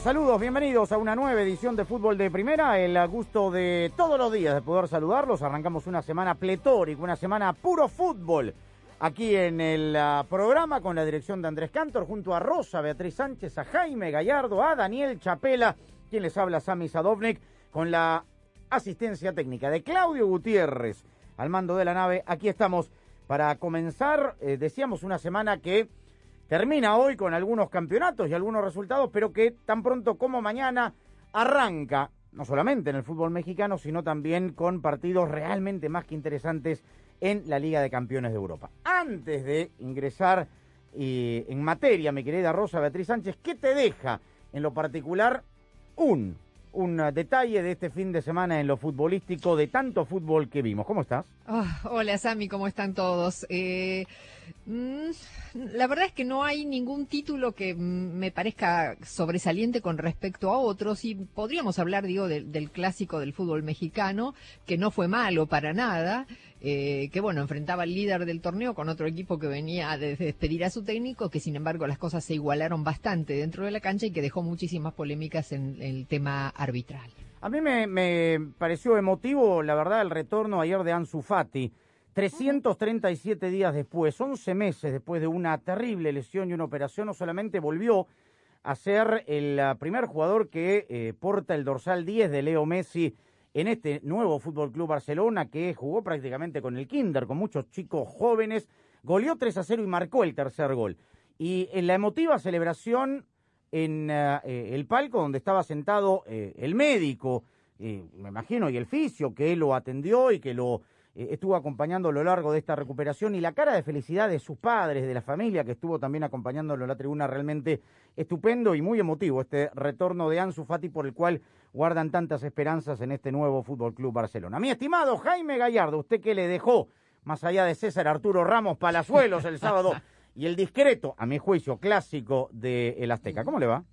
Saludos, bienvenidos a una nueva edición de Fútbol de Primera. El gusto de todos los días de poder saludarlos. Arrancamos una semana pletórica, una semana puro fútbol. Aquí en el ah, programa con la dirección de Andrés Cantor, junto a Rosa, Beatriz Sánchez, a Jaime Gallardo, a Daniel Chapela, quien les habla, Sami Sadovnik, con la asistencia técnica de Claudio Gutiérrez al mando de la nave. Aquí estamos para comenzar, eh, decíamos, una semana que termina hoy con algunos campeonatos y algunos resultados, pero que tan pronto como mañana arranca, no solamente en el fútbol mexicano, sino también con partidos realmente más que interesantes en la Liga de Campeones de Europa. Antes de ingresar en materia, mi querida Rosa Beatriz Sánchez, ¿qué te deja en lo particular un, un detalle de este fin de semana en lo futbolístico, de tanto fútbol que vimos? ¿Cómo estás? Ah, hola Sami, ¿cómo están todos? Eh, la verdad es que no hay ningún título que mm, me parezca sobresaliente con respecto a otros y podríamos hablar, digo, del- clásico del fútbol mexicano, que no fue malo para nada, eh, que bueno, enfrentaba al líder del torneo con otro equipo que venía de despedir a su técnico, que sin embargo las cosas se igualaron bastante dentro de la cancha y que dejó muchísimas polémicas en el tema arbitral. A mí me, me pareció emotivo, la verdad, el retorno ayer de Ansu Fati. 337 días después, 11 meses después de una terrible lesión y una operación, no solamente volvió a ser el ah, primer jugador que eh, porta el dorsal 10 de Leo Messi en este nuevo Fútbol Club Barcelona que jugó prácticamente con el Kinder, con muchos chicos jóvenes, goleó 3 a 0 y marcó el tercer gol. Y en la emotiva celebración en ah, eh, el palco donde estaba sentado eh, el médico, me imagino, y el fisio que lo atendió y que lo estuvo acompañando a lo largo de esta recuperación y la cara de felicidad de sus padres, de la familia que estuvo también acompañándolo en la tribuna, realmente estupendo y muy emotivo este retorno de Ansu Fati por el cual guardan tantas esperanzas en este nuevo Fútbol Club Barcelona. Mi estimado Jaime Gallardo, usted que le dejó, más allá de César Arturo Ramos Palazuelos el sábado, y el discreto, a mi juicio, clásico de El Azteca. ¿Cómo le va?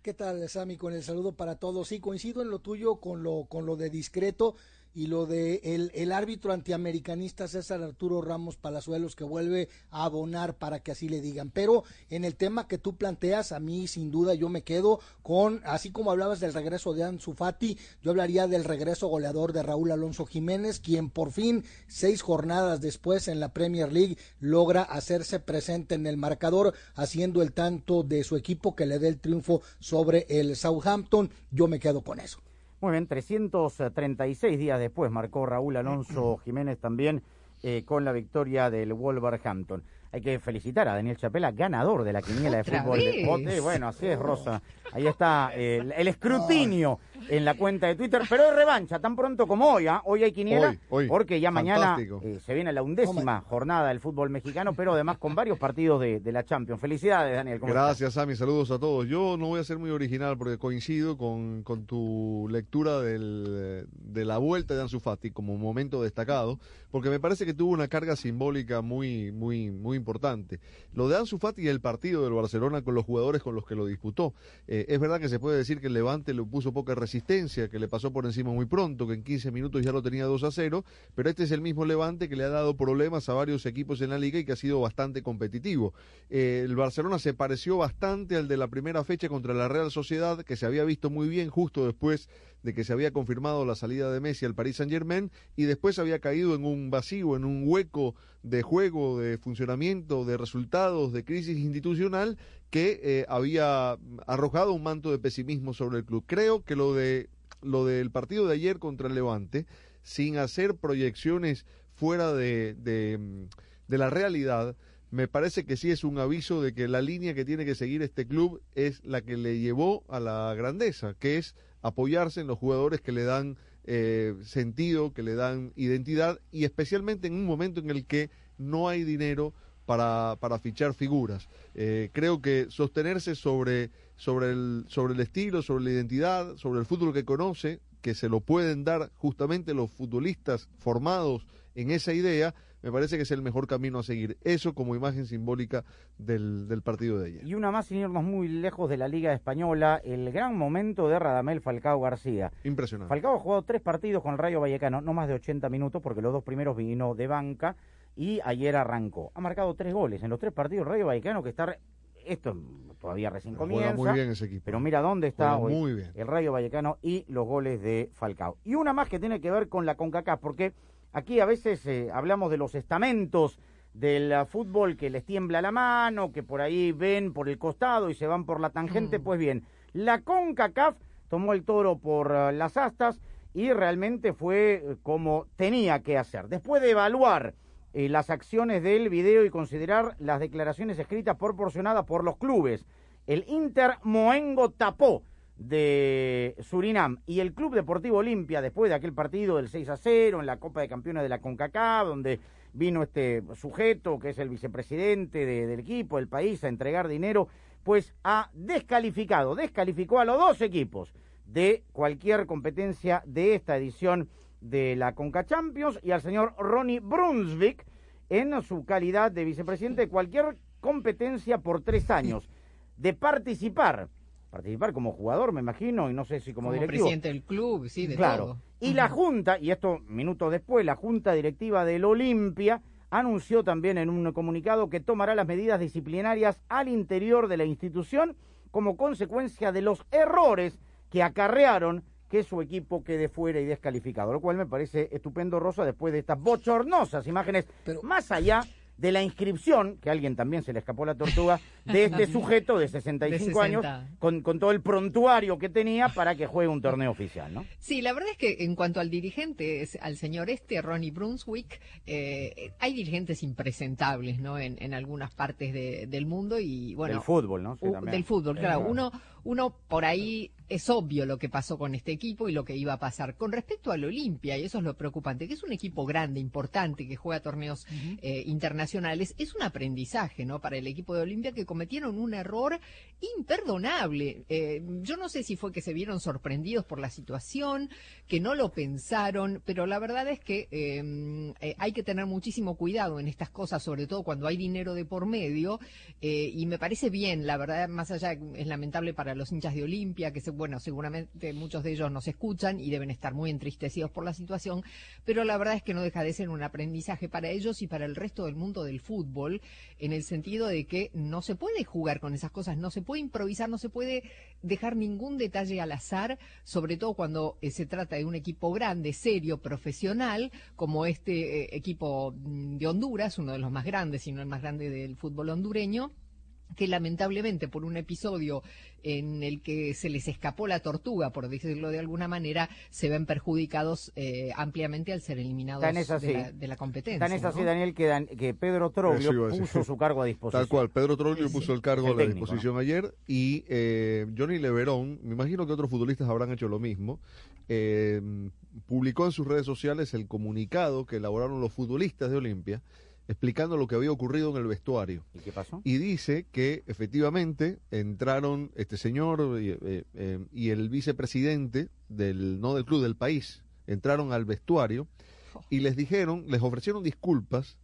¿Qué tal, Sammy? Con el saludo para todos. Sí, coincido en lo tuyo con lo, con lo de discreto y lo de el, el árbitro antiamericanista César Arturo Ramos Palazuelos que vuelve a abonar para que así le digan. Pero en el tema que tú planteas, a mí sin duda yo me quedo con, así como hablabas del regreso de Ansu Fati, yo hablaría del regreso goleador de Raúl Alonso Jiménez, quien por fin, seis jornadas después en la Premier League, logra hacerse presente en el marcador, haciendo el tanto de su equipo que le dé el triunfo sobre el Southampton. Yo me quedo con eso. Muy bien, 336 días después marcó Raúl Alonso Jiménez también eh, con la victoria del Wolverhampton. Hay que felicitar a Daniel Chapela, ganador de la quiniela de ¿Otra fútbol. de-? Bote. bueno, así es, Rosa. Ahí está eh, el, el escrutinio en la cuenta de Twitter, pero de revancha, tan pronto como hoy. ¿ah? Hoy hay quiniela, Hoy, hoy. porque ya mañana eh, se viene la undécima jornada del fútbol mexicano, pero además con varios partidos de, de la Champions. Felicidades, Daniel. Gracias, Sammy. Saludos a todos. Yo no voy a ser muy original porque coincido con, con tu lectura del, de la vuelta de Ansu Fati como momento destacado, porque me parece que tuvo una carga simbólica muy, muy, muy importante. Lo de Ansu Fati y el partido del Barcelona con los jugadores con los que lo disputó. Eh, es verdad que se puede decir que el Levante le puso poca resistencia, que le pasó por encima muy pronto, que en 15 minutos ya lo tenía 2 a 0, pero este es el mismo Levante que le ha dado problemas a varios equipos en la liga y que ha sido bastante competitivo. Eh, el Barcelona se pareció bastante al de la primera fecha contra la Real Sociedad, que se había visto muy bien justo después de que se había confirmado la salida de Messi al Paris Saint Germain y después había caído en un vacío, en un hueco de juego, de funcionamiento, de resultados, de crisis institucional que eh, había arrojado un manto de pesimismo sobre el club. Creo que lo de lo del partido de ayer contra el Levante, sin hacer proyecciones fuera de, de, mm, de la realidad, me parece que sí es un aviso de que la línea que tiene que seguir este club es la que le llevó a la grandeza, que es apoyarse en los jugadores que le dan eh, sentido, que le dan identidad y especialmente en un momento en el que no hay dinero para, para fichar figuras. Eh, creo que sostenerse sobre, sobre, el, sobre el estilo, sobre la identidad, sobre el fútbol que conoce, que se lo pueden dar justamente los futbolistas formados en esa idea, me parece que es el mejor camino a seguir. Eso como imagen simbólica del, del partido de ayer. Y una más sin irnos muy lejos de la Liga Española, el gran momento de Radamel Falcao García. Impresionante. Falcao ha jugado tres partidos con el Rayo Vallecano, no más de 80 minutos, porque los dos primeros vino de banca y ayer arrancó. Ha marcado tres goles en los tres partidos Rayo Vallecano, que está... re- Esto todavía recién Juega comienza. muy bien ese equipo. Pero mira dónde está Juega hoy muy bien. el Rayo Vallecano y los goles de Falcao. Y una más que tiene que ver con la CONCACAF, porque aquí a veces eh, hablamos de los estamentos del fútbol que les tiembla la mano, que por ahí ven por el costado y se van por la tangente. Mm. Pues bien, la CONCACAF tomó el toro por ah, las astas y realmente fue eh, como tenía que hacer. Después de evaluar eh, las acciones del video y considerar las declaraciones escritas proporcionadas por los clubes, el Inter Moengo tapó de Surinam y el Club Deportivo Olimpia después de aquel partido del 6 a 0 en la Copa de Campeones de la CONCACAF donde vino este sujeto que es el vicepresidente de- del equipo, del país, a entregar dinero, pues ha descalificado, descalificó a los dos equipos de cualquier competencia de esta edición de la Conca Champions y al señor Ronnie Brunswick en su calidad de vicepresidente de cualquier competencia por tres años. De participar participar como jugador me imagino y no sé si como, Como, directivo. presidente del club, sí, de claro. todo. y la junta y esto minutos después la junta directiva del Olimpia anunció también en un comunicado que tomará las medidas disciplinarias al interior de la institución como consecuencia de los errores que acarrearon que su equipo quede fuera y descalificado, lo cual me parece estupendo, Rosa, después de estas bochornosas imágenes, Pero- más allá de la inscripción, que a alguien también se le escapó la tortuga, de este sujeto de 65 De años, 60. con, con todo el prontuario que tenía para que juegue un torneo oficial, ¿no? Sí, la verdad es que en cuanto al dirigente, es- al señor este, Ronnie Brunswick, eh, hay dirigentes impresentables, ¿no? En, en algunas partes de- del mundo y bueno. del fútbol, ¿no? Sí, del fútbol, claro. Uno, uno por ahí es obvio lo que pasó con este equipo y lo que iba a pasar. Con respecto al Olimpia, y eso es lo preocupante, que es un equipo grande, importante, que juega torneos eh, internacionales, es un aprendizaje, ¿no? Para el equipo de Olimpia que cometieron un error imperdonable. Eh, yo no sé si fue que se vieron sorprendidos por la situación, que no lo pensaron, pero la verdad es que eh, eh, hay que tener muchísimo cuidado en estas cosas, sobre todo cuando hay dinero de por medio, eh, y me parece bien, la verdad, más allá, es lamentable para los hinchas de Olimpia, que bueno, seguramente muchos de ellos nos escuchan y deben estar muy entristecidos por la situación, pero la verdad es que no deja de ser un aprendizaje para ellos y para el resto del mundo del fútbol, en el sentido de que no se puede jugar con esas cosas, no se puede improvisar, no se puede dejar ningún detalle al azar, sobre todo cuando eh, se trata de un equipo grande, serio, profesional, como este eh, equipo mm, de Honduras, uno de los más grandes, si no el más grande del fútbol hondureño que lamentablemente por un episodio en el que se les escapó la tortuga, por decirlo de alguna manera, se ven perjudicados eh, ampliamente al ser eliminados Tan es así. de, la, de la competencia. Tan es así, ¿no? Daniel, que, Dan- que Pedro Troglio puso su cargo a disposición. Tal cual, Pedro Troglio puso el cargo El a la técnico, disposición ayer y eh, Johnny Leverón, me imagino que otros futbolistas habrán hecho lo mismo, eh, publicó en sus redes sociales el comunicado que elaboraron los futbolistas de Olimpia explicando lo que había ocurrido en el vestuario. ¿Y qué pasó? Y dice que efectivamente entraron este señor y, eh, eh, y el vicepresidente del, no del club, del país, entraron al vestuario y les dijeron, les ofrecieron disculpas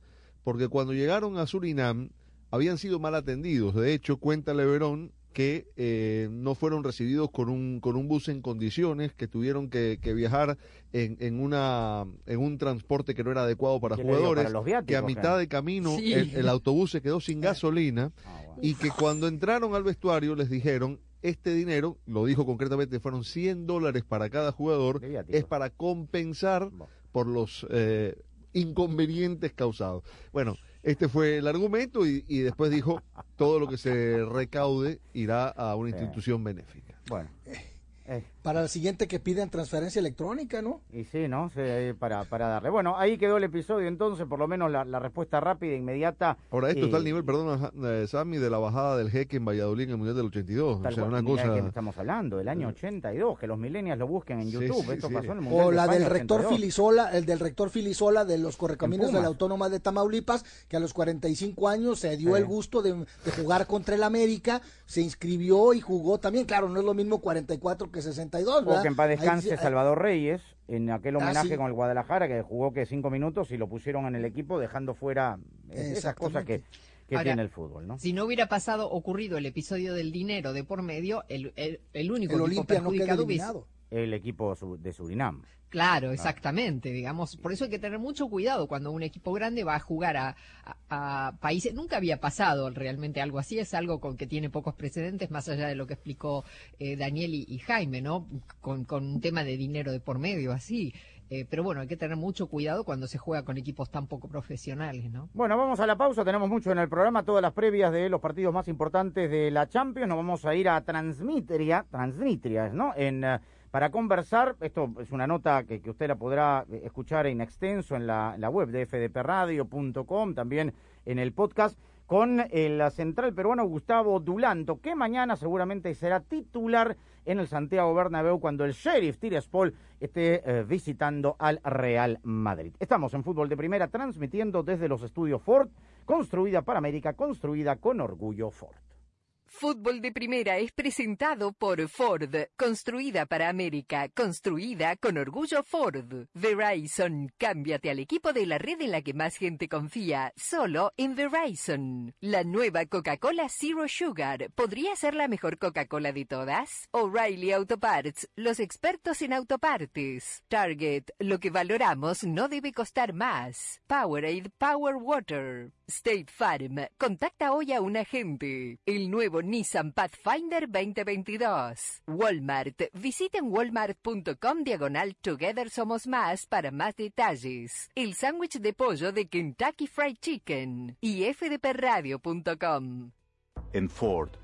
porque cuando llegaron a Surinam habían sido mal atendidos. De hecho, cuenta Leverón que eh, no fueron recibidos con un, con un bus en condiciones, que tuvieron que, que viajar en, en, una, en un transporte que no era adecuado para jugadores, ¿Para los viáticos, que a mitad de camino Sí. el, el autobús se quedó sin gasolina Ah, bueno. y que cuando entraron al vestuario les dijeron, este dinero, lo dijo concretamente, fueron 100 dólares para cada jugador, es para compensar por los eh, inconvenientes causados. Bueno, este fue el argumento y, y después dijo, todo lo que se recaude irá a una Sí. institución benéfica. Bueno. Eh, para el siguiente que pidan transferencia electrónica, ¿no? Y sí, ¿no? Para, para darle. Bueno, ahí quedó el episodio entonces, por lo menos la, respuesta rápida, e inmediata. Ahora, esto está al nivel, perdón, eh, Sammy, de la bajada del jeque en Valladolid en el Mundial del 82. Tal o sea, cual, una cosa... Que estamos hablando, del año eh. 82, que los millennials lo busquen en YouTube. Esto pasó en el Mundial O la del rector 82. Filisola, el del rector Filisola de los correcaminos de la Autónoma de Tamaulipas, que a los 45 años se dio el gusto de jugar contra el América, se inscribió y jugó también. Claro, no es lo mismo 44 que 60 72, ¿verdad? O que en paz descanse eh, Salvador. Reyes, en aquel ah, homenaje con el Guadalajara, que jugó que cinco minutos y lo pusieron en el equipo, dejando fuera eh, esas cosas que, que Ahora, tiene el fútbol, ¿no? Si no hubiera pasado, ocurrido el episodio del dinero de por medio, el, el, el único el equipo perjudicado no. El equipo de Surinam. Claro, exactamente, digamos. Por eso hay que tener mucho cuidado cuando un equipo grande va a jugar a, a- a países. Nunca había pasado realmente algo así, es algo con que tiene pocos precedentes, más allá de lo que explicó eh, Daniel y, y Jaime, ¿no? Con, con un tema de dinero de por medio, así. Eh, pero bueno, hay que tener mucho cuidado cuando se juega con equipos tan poco profesionales, ¿no? Bueno, vamos a la pausa, tenemos mucho en el programa, todas las previas de los partidos más importantes de la Champions, nos vamos a ir a Transnistria, Transnistria, ¿no? En, eh, para conversar, esto es una nota que, usted la podrá eh, escuchar en extenso en la, web de fdpradio.com, también en el podcast, con el central peruano Gustavo Dulanto, que mañana seguramente será titular en el Santiago Bernabéu cuando el Sheriff Tiraspol esté eh, visitando al Real Madrid. Estamos en Fútbol de Primera transmitiendo desde los estudios Ford, construida para América, construida con orgullo Ford. Fútbol de Primera es presentado por Ford, construida para América, construida con orgullo Ford. Verizon, cámbiate al equipo de la red en la que más gente confía, solo en Verizon. La nueva Coca-Cola Zero Sugar, ¿podría ser la mejor Coca-Cola de todas? O'Reilly Auto Parts, los expertos en autopartes. Target, lo que valoramos no debe costar más. Powerade Power Water. State Farm, contacta hoy a un agente. El nuevo Nissan Pathfinder 2022. Walmart, visiten walmart.com diagonal Together Somos Más para más detalles. El sándwich de pollo de Kentucky Fried Chicken y fdpradio.com. En Ford,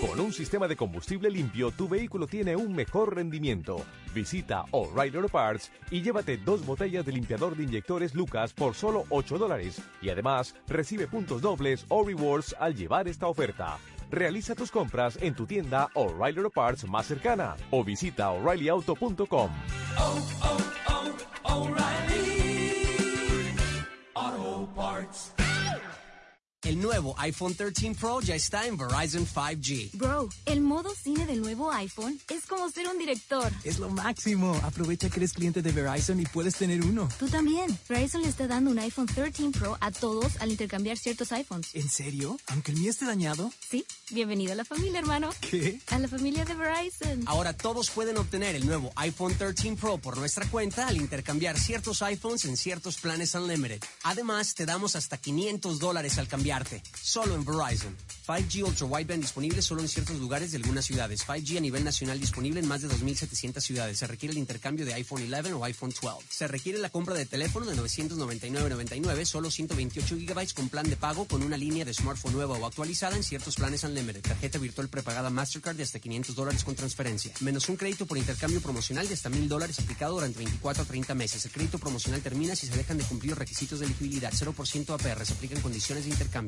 Con un sistema de combustible limpio, tu vehículo tiene un mejor rendimiento. Visita O'Reilly Auto Parts y llévate dos botellas de limpiador de inyectores Lucas por solo 8 dólares. Y además, recibe puntos dobles o rewards al llevar esta oferta. Realiza tus compras en tu tienda O'Reilly Auto Parts más cercana o visita o'ReillyAuto.com. El nuevo iPhone 13 Pro ya está en Verizon 5G. Bro, el modo cine del nuevo iPhone es como ser un director. Es lo máximo. Aprovecha que eres cliente de Verizon y puedes tener uno. Tú también. Verizon le está dando un iPhone 13 Pro a todos al intercambiar ciertos iPhones. ¿En serio? ¿Aunque el mío esté dañado? Sí. Bienvenido a la familia, hermano. ¿Qué? A la familia de Verizon. Ahora todos pueden obtener el nuevo iPhone 13 Pro por nuestra cuenta al intercambiar ciertos iPhones en ciertos planes Unlimited. Además, te damos hasta 500 dólares al Solo en Verizon. 5G Ultra Wideband disponible solo en ciertos lugares de algunas ciudades. 5G a nivel nacional disponible en más de 2.700 ciudades. Se requiere el intercambio de iPhone 11 o iPhone 12. Se requiere la compra de teléfono de 999.99, solo 128 GB con plan de pago con una línea de smartphone nueva o actualizada en ciertos planes Unlimited. Tarjeta virtual prepagada Mastercard de hasta 500 dólares con transferencia. Menos un crédito por intercambio promocional de hasta 1.000 dólares aplicado durante 24 a 30 meses. El crédito promocional termina si se dejan de cumplir los requisitos de elegibilidad. 0% APR. Se aplican condiciones de intercambio.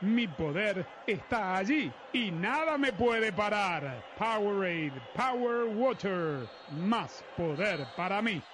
Mi poder está allí y nada me puede parar. Powerade, Power Water, más poder para mí.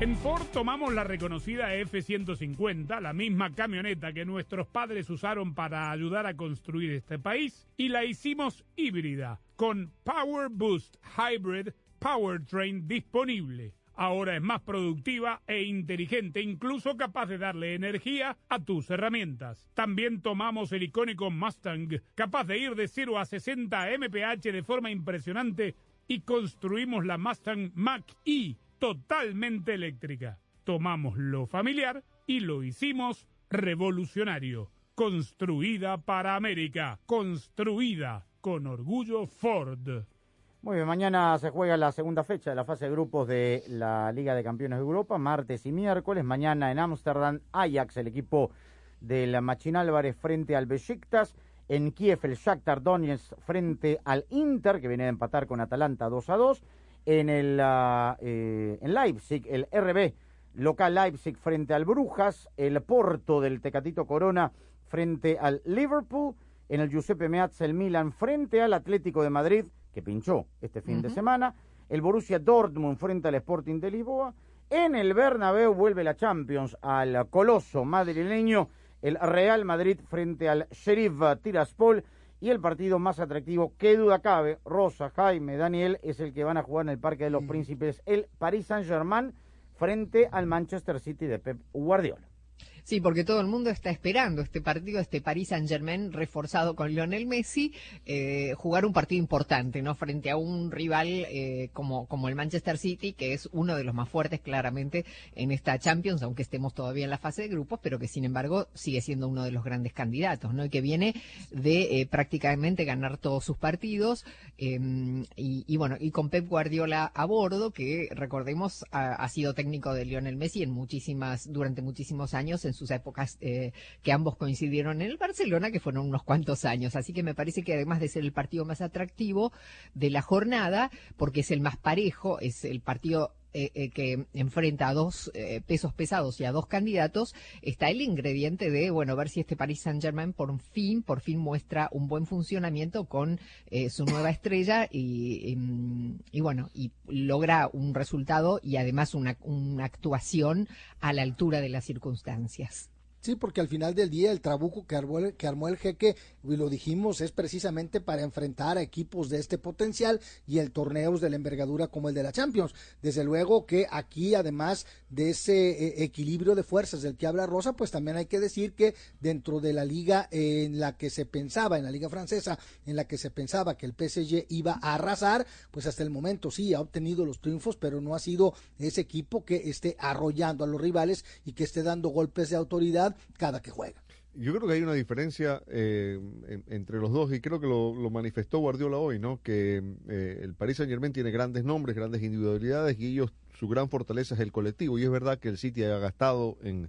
En Ford tomamos la reconocida F-150, la misma camioneta que nuestros padres usaron para ayudar a construir este país, y la hicimos híbrida, con Power Boost Hybrid Powertrain disponible. Ahora es más productiva e inteligente, incluso capaz de darle energía a tus herramientas. También tomamos el icónico Mustang, capaz de ir de 0 a 60 mph de forma impresionante, y construimos la Mustang Mach-E totalmente eléctrica. Tomamos lo familiar y lo hicimos revolucionario. Construida para América. Construida con orgullo Ford. Muy bien, mañana se juega la segunda fecha de la fase de grupos de la Liga de Campeones de Europa, martes y miércoles. Mañana en Ámsterdam, Ajax, el equipo del Machín Álvarez frente al Besiktas. En Kiev, el Shakhtar Donetsk frente al Inter, que viene de empatar con Atalanta 2 a 2 en el uh, eh, en Leipzig, el RB local Leipzig frente al Brujas, el Porto del Tecatito Corona frente al Liverpool, en el Giuseppe Meazza el Milan frente al Atlético de Madrid, que pinchó este fin de semana, el Borussia Dortmund frente al Sporting de Lisboa, en el Bernabéu vuelve la Champions al coloso madrileño, el Real Madrid frente al Sheriff Tiraspol, y el partido más atractivo, qué duda cabe, Rosa, Jaime, Daniel, es el que van a jugar en el Parque de los Príncipes, el Paris Saint-Germain, frente al Manchester City de Pep Guardiola. Sí, porque todo el mundo está esperando este partido, este Paris Saint Germain reforzado con Lionel Messi, eh, jugar un partido importante, ¿no? Frente a un rival eh, como, como el Manchester City, que es uno de los más fuertes claramente en esta Champions, aunque estemos todavía en la fase de grupos, pero que sin embargo sigue siendo uno de los grandes candidatos, ¿no? Y que viene de eh, prácticamente ganar todos sus partidos, em, y, y, bueno, y con Pep Guardiola a bordo, que recordemos ha, ha sido técnico de Lionel Messi en muchísimas, durante muchísimos años en sus épocas eh, que ambos coincidieron en el Barcelona, que fueron unos cuantos años. Así que me parece que además de ser el partido más atractivo de la jornada, porque es el más parejo, es el partido eh, eh, que enfrenta a dos eh, pesos pesados y a dos candidatos, está el ingrediente de, bueno, ver si este Paris Saint Germain por fin, por fin muestra un buen funcionamiento con eh, su nueva estrella y, y, bueno, y logra un resultado y además una actuación a la altura de las circunstancias. Sí, porque al final del día el trabuco que armó el, que armó el jeque, y lo dijimos, es precisamente para enfrentar a equipos de este potencial y el torneos de la envergadura como el de la Champions. Desde luego que aquí, además de ese eh, equilibrio de fuerzas del que habla Rosa, pues también hay que decir que dentro de la liga en la que se pensaba, en la liga francesa, en la que se pensaba que el PSG iba a arrasar, pues hasta el momento sí ha obtenido los triunfos, pero no ha sido ese equipo que esté arrollando a los rivales y que esté dando golpes de autoridad cada que juega. Yo creo que hay una diferencia eh, en, entre los dos y creo que lo, lo manifestó Guardiola hoy, ¿no? Que eh, el Paris Saint Germain tiene grandes nombres, grandes individualidades y ellos su gran fortaleza es el colectivo y es verdad que el City ha gastado en,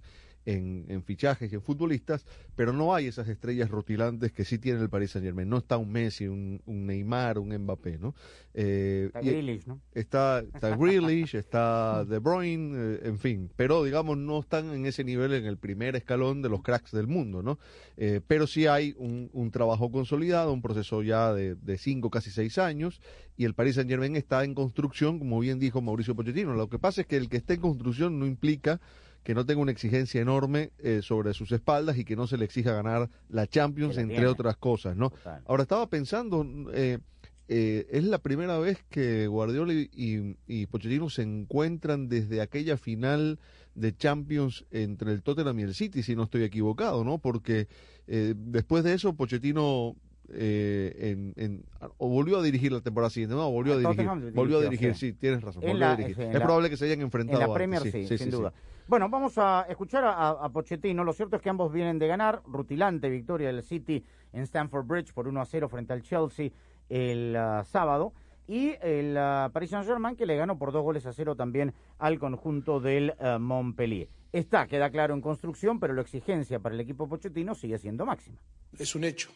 en, en fichajes y en futbolistas, pero no hay esas estrellas rutilantes que sí tiene el Paris Saint Germain. No está un Messi, un, un Neymar, un Mbappé, ¿no? Eh, Está Grealish, ¿no? Está, está Grealish, está De Bruyne, eh, en fin, pero digamos no están en ese nivel en el primer escalón de los cracks del mundo, ¿no? Eh, pero sí hay un, un trabajo consolidado, un proceso ya de, de cinco, casi seis años, y el Paris Saint Germain está en construcción, como bien dijo Mauricio Pochettino. Lo que pasa es que el que esté en construcción no implica que no tenga una exigencia enorme eh, sobre sus espaldas y que no se le exija ganar la Champions, la entre tiene. otras cosas, ¿no? Ahora estaba pensando, eh, eh, es la primera vez que Guardiola y, y, y Pochettino se encuentran desde aquella final de Champions entre el Tottenham y el City, si no estoy equivocado, ¿no? Porque eh, después de eso Pochettino eh, en, en- o volvió a dirigir la temporada siguiente, no, volvió a dirigir, volvió a dirigir, sí. sí, tienes razón, volvió la- a dirigir. es la- probable que se hayan enfrentado En la antes, Premier sí, sí, sí, sin sí, duda. sí. Bueno, vamos a escuchar a, a Pochettino. Lo cierto es que ambos vienen de ganar. Rutilante victoria del City en Stamford Bridge por 1 a 0 frente al Chelsea el ah, sábado. Y el ah, Paris Saint-Germain que le ganó por dos goles a cero también al conjunto del ah, Montpellier. Está, queda claro, en construcción, pero la exigencia para el equipo Pochettino sigue siendo máxima. Es un hecho,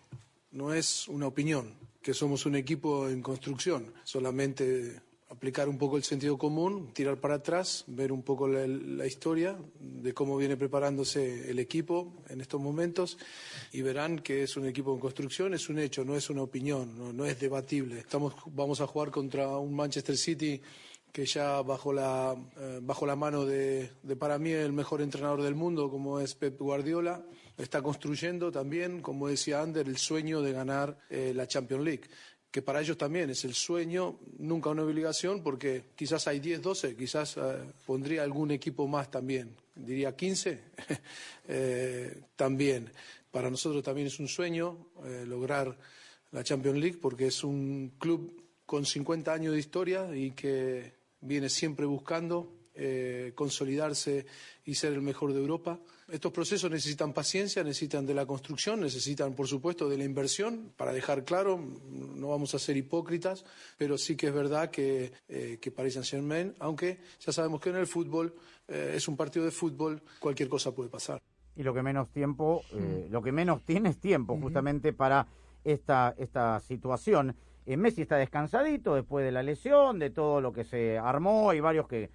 no es una opinión, que somos un equipo en construcción. Solamente aplicar un poco el sentido común, tirar para atrás, ver un poco la, historia de cómo viene preparándose el equipo en estos momentos y verán que es un equipo en construcción, es un hecho, no es una opinión, no, no es debatible. Estamos, vamos a jugar contra un Manchester City que ya bajo la, eh, bajo la mano de, de, para mí, el mejor entrenador del mundo, como es Pep Guardiola, está construyendo también, como decía Ander, el sueño de ganar eh, la Champions League que para ellos también es el sueño, nunca una obligación, porque quizás hay 10, 12, quizás eh, pondría algún equipo más también, diría 15, eh, también. Para nosotros también es un sueño lograr la Champions League, porque es un club con 50 años de historia y que viene siempre buscando consolidarse y ser el mejor de Europa. Estos procesos necesitan paciencia, necesitan de la construcción, necesitan, por supuesto, de la inversión. Para dejar claro, no vamos a ser hipócritas, pero sí que es verdad que, eh, que Paris Saint-Germain, aunque ya sabemos que en el fútbol eh, es un partido de fútbol, cualquier cosa puede pasar. Y lo que menos tiempo, eh, lo que menos tiene es tiempo justamente para esta, esta situación. Eh, Messi está descansadito después de la lesión, de todo lo que se armó, hay varios que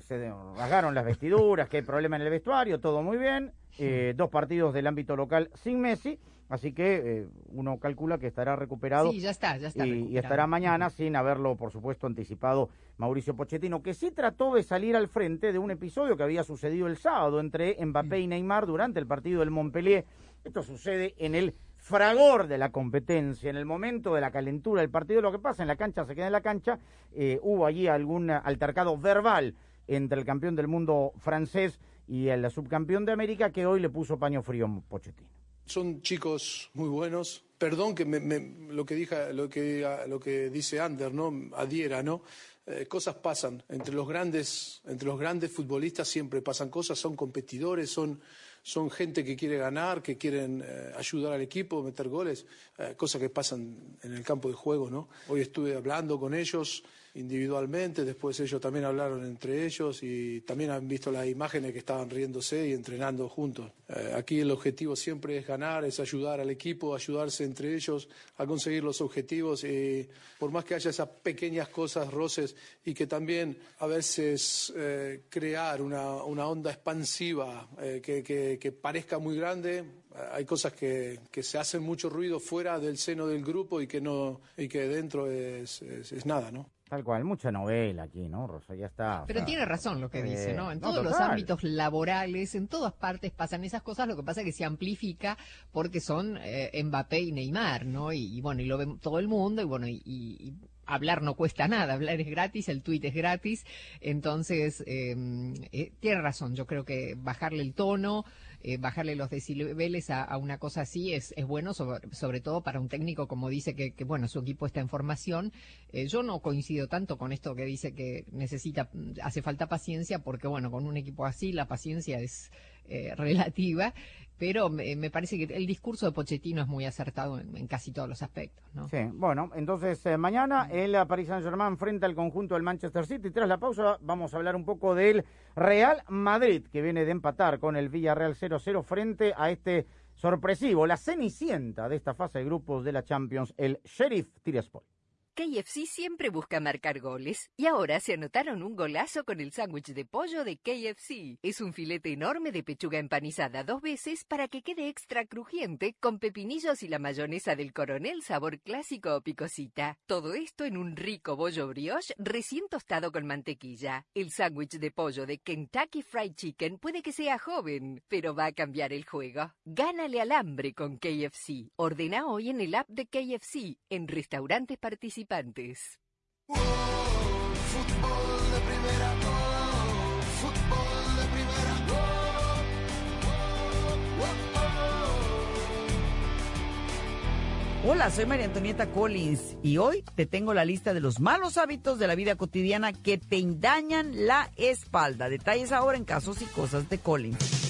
se rasgaron las vestiduras, que hay problema en el vestuario, todo muy bien. Eh, dos partidos del ámbito local sin Messi, así que eh, uno calcula que estará recuperado. Sí, ya está, ya está Y, estará mañana sin haberlo, por supuesto, anticipado Mauricio Pochettino, que sí trató de salir al frente de un episodio que había sucedido el sábado entre Mbappé y Neymar durante el partido del Montpellier. Esto sucede en el fragor de la competencia, en el momento de la calentura del partido. Lo que pasa en la cancha se queda en la cancha. Eh, hubo allí algún altercado verbal entre el campeón del mundo francés y el subcampeón de América que hoy le puso paño frío a Pochettino. Son chicos muy buenos. Perdón que lo que dije, que lo que dice Ander, ¿no? Adhiera, ¿no? Eh, cosas pasan entre los grandes, entre los grandes futbolistas siempre pasan cosas. Son competidores, son son gente que quiere ganar, que quieren eh, ayudar al equipo, meter goles, eh, cosas que pasan en el campo de juego, ¿no? Hoy estuve hablando con ellos individualmente, después ellos también hablaron entre ellos y también han visto las imágenes que estaban riéndose y entrenando juntos. Eh, aquí el objetivo siempre es ganar, es ayudar al equipo, ayudarse entre ellos a conseguir los objetivos y por más que haya esas pequeñas cosas, roces y que también a veces eh, crear una, una onda expansiva eh, que, parezca muy grande, eh, hay cosas que, que se hacen mucho ruido fuera del seno del grupo y que no y que dentro es, es- es nada, ¿no? Tal cual, mucha novela aquí, ¿no, Rosa? Ya está. o Pero sea, tiene razón lo que dice, eh, ¿no? En no, todos los ámbitos laborales, en todas partes pasan esas cosas, lo que pasa es que se amplifica porque son eh, Mbappé y Neymar, ¿no? Y, y bueno, y lo ve todo el mundo, y bueno, y, y- y hablar no cuesta nada, hablar es gratis, el tuit es gratis, entonces eh, eh, tiene razón, yo creo que bajarle el tono, eh, bajarle los decibeles a, una cosa así es, es bueno, sobre, sobre todo para un técnico como dice que, que, bueno, su equipo está en formación. Eh, yo no coincido tanto con esto que dice que necesita, hace falta paciencia, porque bueno, con un equipo así la paciencia es, eh, relativa, pero me, me parece que el discurso de Pochettino es muy acertado en, en casi todos los aspectos, ¿no? Sí, bueno, entonces eh, mañana el eh, Paris Saint-Germain frente al conjunto del Manchester City. Tras la pausa vamos a hablar un poco del Real Madrid, que viene de empatar con el Villarreal 0-0 frente a este sorpresivo, la cenicienta de esta fase de grupos de la Champions, el Sheriff Tiraspol. KFC siempre busca marcar goles y ahora se anotaron un golazo con el sándwich de pollo de KFC. Es un filete enorme de pechuga empanizada dos veces para que quede extra crujiente con pepinillos y la mayonesa del coronel sabor clásico o picosita. Todo esto en un rico bollo brioche recién tostado con mantequilla. El sándwich de pollo de Kentucky Fried Chicken puede que sea joven, pero va a cambiar el juego. Gánale al hambre con KFC. Ordena hoy en el app de KFC en restaurantes participantes. Hola, soy María Antonieta Collins y hoy te tengo la lista de los malos hábitos de la vida cotidiana que te dañan la espalda. Detalles ahora en casos y cosas de Collins.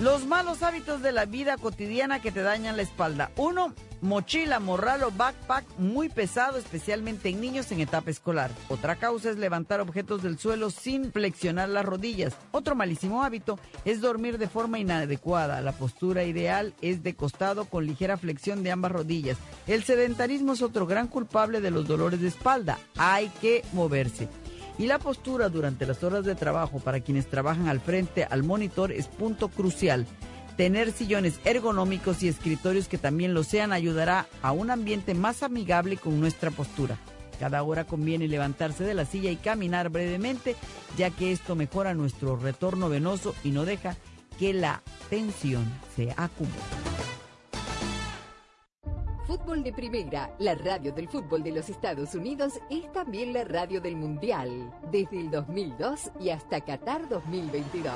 Los malos hábitos de la vida cotidiana que te dañan la espalda. Uno, mochila, morral o backpack muy pesado, especialmente en niños en etapa escolar. Otra causa es levantar objetos del suelo sin flexionar las rodillas. Otro malísimo hábito es dormir de forma inadecuada. La postura ideal es de costado con ligera flexión de ambas rodillas. El sedentarismo es otro gran culpable de los dolores de espalda. Hay que moverse. Y la postura durante las horas de trabajo para quienes trabajan al frente al monitor es punto crucial. Tener sillones ergonómicos y escritorios que también lo sean ayudará a un ambiente más amigable con nuestra postura. Cada hora conviene levantarse de la silla y caminar brevemente, ya que esto mejora nuestro retorno venoso y no deja que la tensión se acumule. Fútbol de Primera, la radio del fútbol de los Estados Unidos, es también la radio del Mundial, desde el 2002 y hasta Qatar 2022.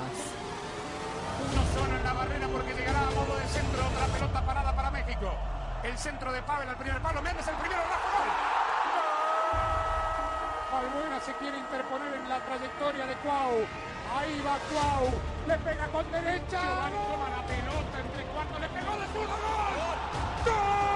Uno solo en la barrera porque llegará a modo de centro, otra pelota parada para México. El centro de Pavel al primer palo, Méndez el primero, Rafa, gol. Albuena se quiere interponer en la trayectoria de Cuau. Ahí va Cuau, le pega con derecha. Giovanni toma la pelota entre cuartos, le pegó de zurdo, gol. ¡Gol!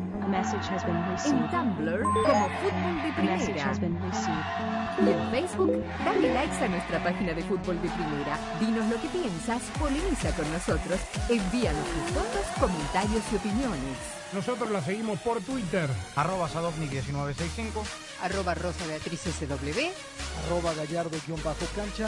En Tumblr, como Fútbol de Primera. Y en Facebook, dale likes a nuestra página de Fútbol de Primera. Dinos lo que piensas, polemiza con nosotros, envíanos tus fotos, comentarios y opiniones. Nosotros la seguimos por Twitter. Arroba Sadovnik1965. Arroba Rosa Beatriz SW. Arroba Gallardo-cancha.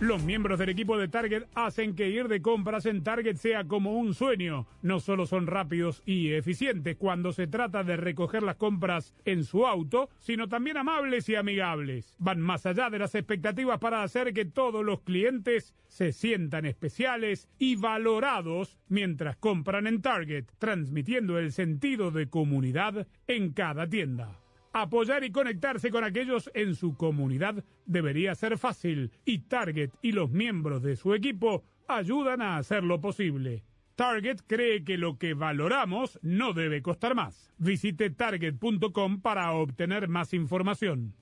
Los miembros del equipo de Target hacen que ir de compras en Target sea como un sueño. No solo son rápidos y eficientes cuando se trata de recoger las compras en su auto, sino también amables y amigables. Van más allá de las expectativas para hacer que todos los clientes se sientan especiales y valorados mientras compran en Target, transmitiendo el sentido de comunidad en cada tienda. Apoyar y conectarse con aquellos en su comunidad debería ser fácil y Target y los miembros de su equipo ayudan a hacerlo posible. Target cree que lo que valoramos no debe costar más. Visite target.com para obtener más información.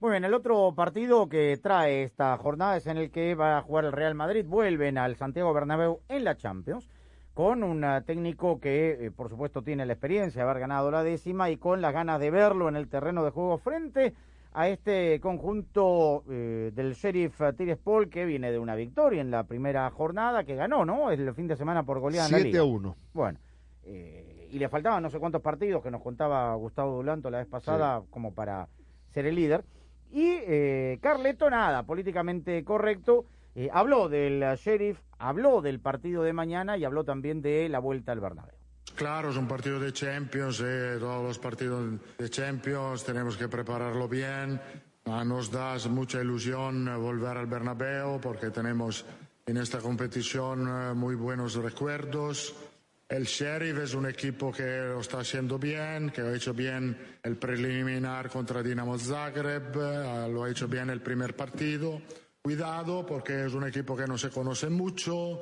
Muy bien, el otro partido que trae esta jornada es en el que va a jugar el Real Madrid. Vuelven al Santiago Bernabéu en la Champions con un técnico que, eh, por supuesto, tiene la experiencia de haber ganado la décima y con las ganas de verlo en el terreno de juego frente a este conjunto eh, del Sheriff Tiraspol que viene de una victoria en la primera jornada que ganó, ¿no? El fin de semana por goleada en la 7 Liga. a 1. Bueno, eh, y le faltaban no sé cuántos partidos que nos contaba Gustavo Dulanto la vez pasada como para ser el líder. Y eh, Carleto, nada, políticamente correcto, habló del sheriff, habló del partido de mañana y habló también de la vuelta al Bernabéu. Claro, es un partido de Champions, eh, todos los partidos de Champions tenemos que prepararlo bien. Ah, nos da mucha ilusión eh, volver al Bernabéu porque tenemos en esta competición eh, muy buenos recuerdos. El Sheriff es un equipo que lo está haciendo bien, que ha hecho bien el preliminar contra Dinamo Zagreb, eh, lo ha hecho bien el primer partido. Cuidado porque es un equipo que no se conoce mucho,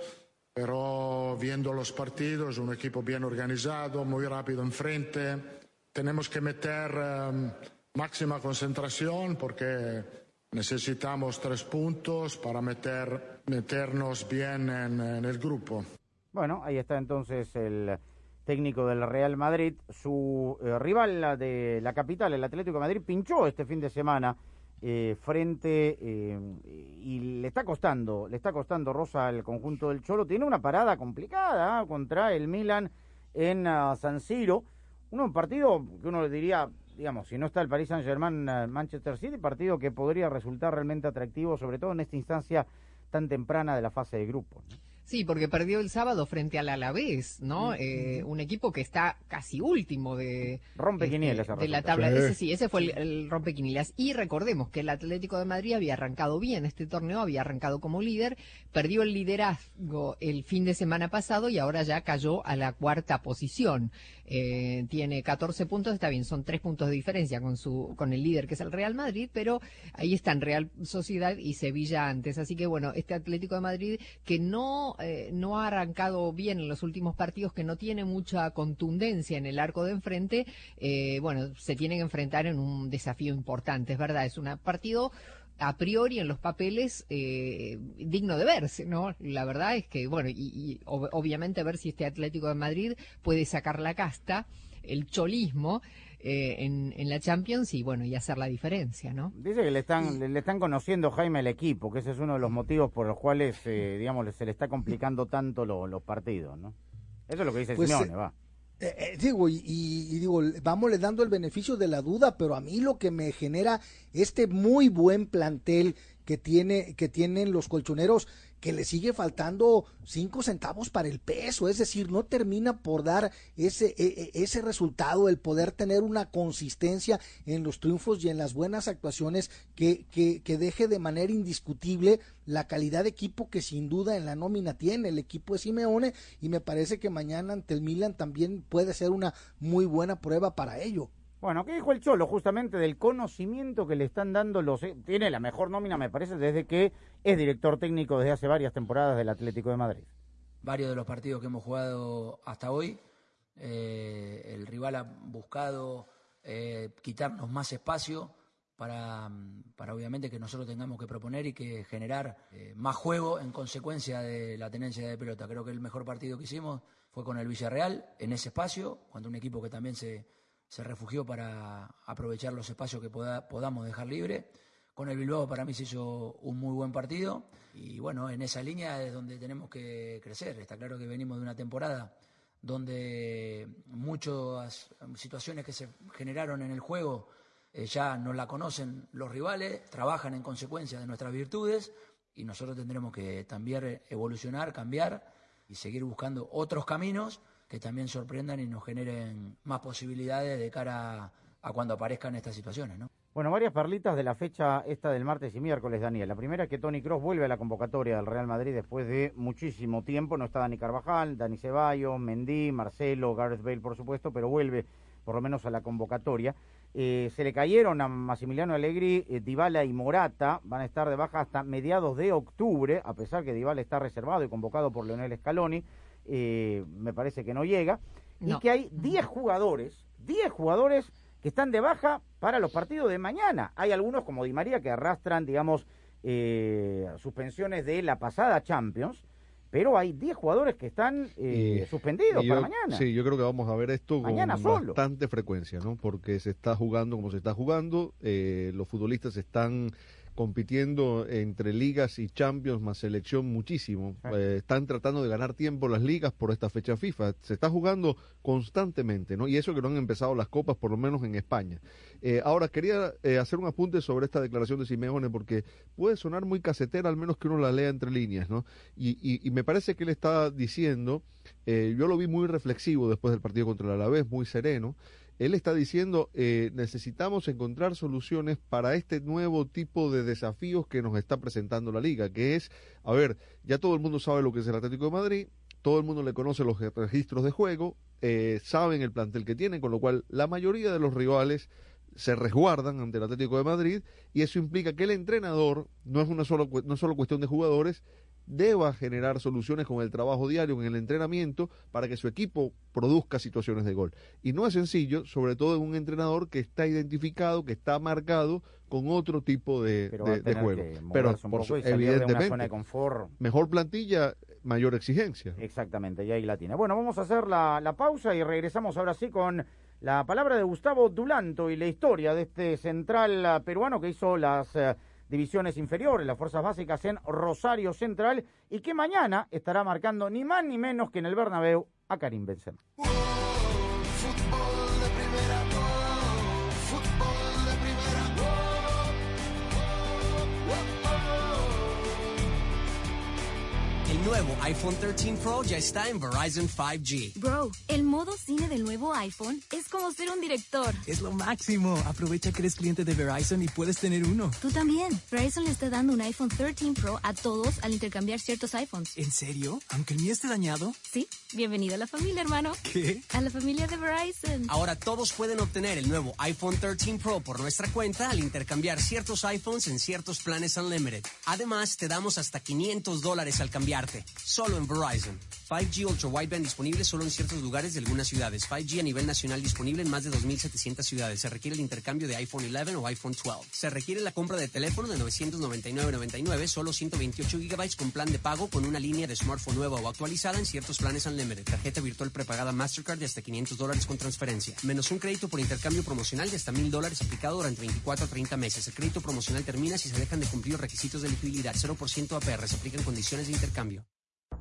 pero viendo los partidos un equipo bien organizado, muy rápido enfrente. Tenemos que meter eh, máxima concentración porque necesitamos tres puntos para meter, meternos bien en, en el grupo. Bueno, ahí está entonces el técnico del Real Madrid. Su eh, rival de la capital, el Atlético de Madrid, pinchó este fin de semana eh, frente eh, y le está costando, le está costando Rosa al conjunto del Cholo. Tiene una parada complicada ¿ah? contra el Milan en ah, San Siro. Uno, un partido que uno le diría, digamos, si no está el Paris Saint Germain, Manchester City, partido que podría resultar realmente atractivo, sobre todo en esta instancia tan temprana de la fase de grupo. Sí, porque perdió el sábado frente al Alavés, ¿no? Eh, un equipo que está casi último de, Rompequinielas, este, de la tabla. Sí. Ese sí, ese fue el, el rompequinielas. Y recordemos que el Atlético de Madrid había arrancado bien este torneo, había arrancado como líder, perdió el liderazgo el fin de semana pasado y ahora ya cayó a la cuarta posición. Eh, tiene 14 puntos, está bien, son tres puntos de diferencia con su con el líder que es el Real Madrid, pero ahí están Real Sociedad y Sevilla antes. Así que bueno, este Atlético de Madrid que no eh, no ha arrancado bien en los últimos partidos, que no tiene mucha contundencia en el arco de enfrente, eh, bueno, se tiene que enfrentar en un desafío importante, es verdad, es un partido a priori en los papeles eh, digno de verse, ¿no? La verdad es que, bueno, y, y ob- obviamente ver si este Atlético de Madrid puede sacar la casta, el cholismo eh, en, en la Champions y, bueno, y hacer la diferencia, ¿no? Dice que le están, le, le están conociendo Jaime al equipo, que ese es uno de los motivos por los cuales, eh, digamos, se le está complicando tanto lo- los partidos, ¿no? Eso es lo que dice Pues, Simeone, eh, va. Eh, eh, digo, y, y- y digo, vamos le dando el beneficio de la duda, pero a mí lo que me genera este muy buen plantel que tiene, que tienen los colchoneros, que le sigue faltando cinco centavos para el peso, es decir, no termina por dar ese, e- e- ese resultado, el poder tener una consistencia en los triunfos y en las buenas actuaciones que, que, que deje de manera indiscutible la calidad de equipo que sin duda en la nómina tiene el equipo de Simeone y me parece que mañana ante el Milan también puede ser una muy buena prueba para ello. Bueno, ¿qué dijo el Cholo justamente del conocimiento que le están dando los... eh, Tiene la mejor nómina, me parece, desde que es director técnico desde hace varias temporadas del Atlético de Madrid. varios de los partidos que hemos jugado hasta hoy, eh, el rival ha buscado eh, quitarnos más espacio para, para obviamente que nosotros tengamos que proponer y que generar más juego en consecuencia de la tenencia de pelota. Creo que el mejor partido que hicimos fue con el Villarreal en ese espacio, cuando un equipo que también se, se refugió para aprovechar los espacios que poda- podamos dejar libre. Con el Bilbao para mí se hizo un muy buen partido y bueno, en esa línea es donde tenemos que crecer. Está claro que venimos de una temporada donde muchas situaciones que se generaron en el juego eh, ya no la conocen los rivales, trabajan en consecuencia de nuestras virtudes y nosotros tendremos que también evolucionar, cambiar y seguir buscando otros caminos que también sorprendan y nos generen más posibilidades de cara a, cuando aparezcan estas situaciones, ¿no? Bueno, varias perlitas de la fecha esta del martes y miércoles, Daniel. La primera es que Tony Cross vuelve a la convocatoria del Real Madrid después de muchísimo tiempo. No está Dani Carvajal, Dani Ceballos, Mendy, Marcelo, Gareth Bale, por supuesto, pero vuelve por lo menos a la convocatoria. Eh, se le cayeron a Massimiliano Allegri, eh, Dybala y Morata. Van a estar de baja hasta mediados de octubre, a pesar que Dybala está reservado y convocado por Leonel Scaloni. Eh, me parece que no llega. Y que hay 10 jugadores, 10 jugadores que están de baja para los partidos de mañana. Hay algunos como Di María que arrastran, digamos, eh, suspensiones de la pasada Champions, pero hay 10 jugadores que están eh, Y- suspendidos y para yo- mañana. Sí, yo creo que vamos a ver esto Mañana con solo. bastante frecuencia, ¿no? Porque se está jugando como se está jugando, eh, los futbolistas están compitiendo entre ligas y champions más selección muchísimo. Eh, están tratando de ganar tiempo las ligas por esta fecha FIFA. Se está jugando constantemente, ¿no? Y eso que no han empezado las copas, por lo menos en España. Eh, ahora, quería eh, hacer un apunte sobre esta declaración de Simeone, porque puede sonar muy casetera, al menos que uno la lea entre líneas, ¿no? Y, y- y me parece que él está diciendo, eh, yo lo vi muy reflexivo después del partido contra el Alavés, muy sereno. Él está diciendo, eh, necesitamos encontrar soluciones para este nuevo tipo de desafíos que nos está presentando la liga, que es, a ver, ya todo el mundo sabe lo que es el Atlético de Madrid, todo el mundo le conoce los registros de juego, eh, saben el plantel que tienen, con lo cual la mayoría de los rivales se resguardan ante el Atlético de Madrid y eso implica que el entrenador no es una solo, no es solo cuestión de jugadores, deba generar soluciones con el trabajo diario, en el entrenamiento, para que su equipo produzca situaciones de gol. Y no es sencillo, sobre todo en un entrenador que está identificado, que está marcado con otro tipo de, Pero de- de juego. Pero por de una evidentemente, zona de confort. mejor plantilla, mayor exigencia. Exactamente, y ahí la tiene. Bueno, vamos a hacer la, la pausa y regresamos ahora sí con la palabra de Gustavo Dulanto y la historia de este central ah, peruano que hizo las eh, divisiones inferiores, las fuerzas básicas en Rosario Central y que mañana estará marcando ni más ni menos que en el Bernabéu a Karim Benzema. El nuevo iPhone 13 Pro ya está en Verizon 5G. Bro, el modo cine del nuevo iPhone es como ser un director. Es lo máximo. Aprovecha que eres cliente de Verizon y puedes tener uno. Tú también. Verizon le está dando un iPhone 13 Pro a todos al intercambiar ciertos iPhones. ¿En serio? ¿Aunque el mío esté dañado? Sí, bienvenido a la familia, hermano. ¿Qué? A la familia de Verizon. Ahora todos pueden obtener el nuevo iPhone 13 Pro por nuestra cuenta al intercambiar ciertos iPhones en ciertos planes Unlimited. Además, te damos hasta 500 dólares al cambiarte. Solo en Verizon. 5G Ultra Wideband disponible solo en ciertos lugares de algunas ciudades. 5G a nivel nacional disponible en más de 2.700 ciudades. Se requiere el intercambio de iPhone 11 o iPhone 12. Se requiere la compra de teléfono de 999.99, solo 128 GB con plan de pago con una línea de smartphone nueva o actualizada en ciertos planes Unlimited. Tarjeta virtual prepagada Mastercard de hasta 500 dólares con transferencia. Menos un crédito por intercambio promocional de hasta 1.000 dólares aplicado durante 24 a 30 meses. El crédito promocional termina si se dejan de cumplir los requisitos de elegibilidad. 0% APR. Se aplican condiciones de intercambio.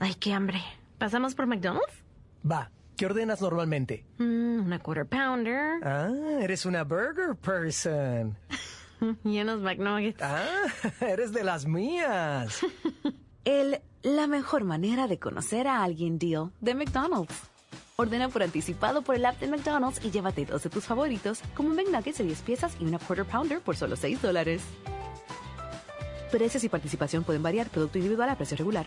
Ay, qué hambre. ¿Pasamos por McDonald's? Va, ¿qué ordenas normalmente? Mm, una quarter pounder. Ah, eres una burger person. y unos McNuggets. Ah, eres de las mías. El la mejor manera de conocer a alguien deal de McDonald's. Ordena por anticipado por el app de McDonald's y llévate dos de tus favoritos, como un McNuggets de 10 piezas y una Quarter Pounder por solo 6 dólares. Precios y participación pueden variar, producto individual a precio regular.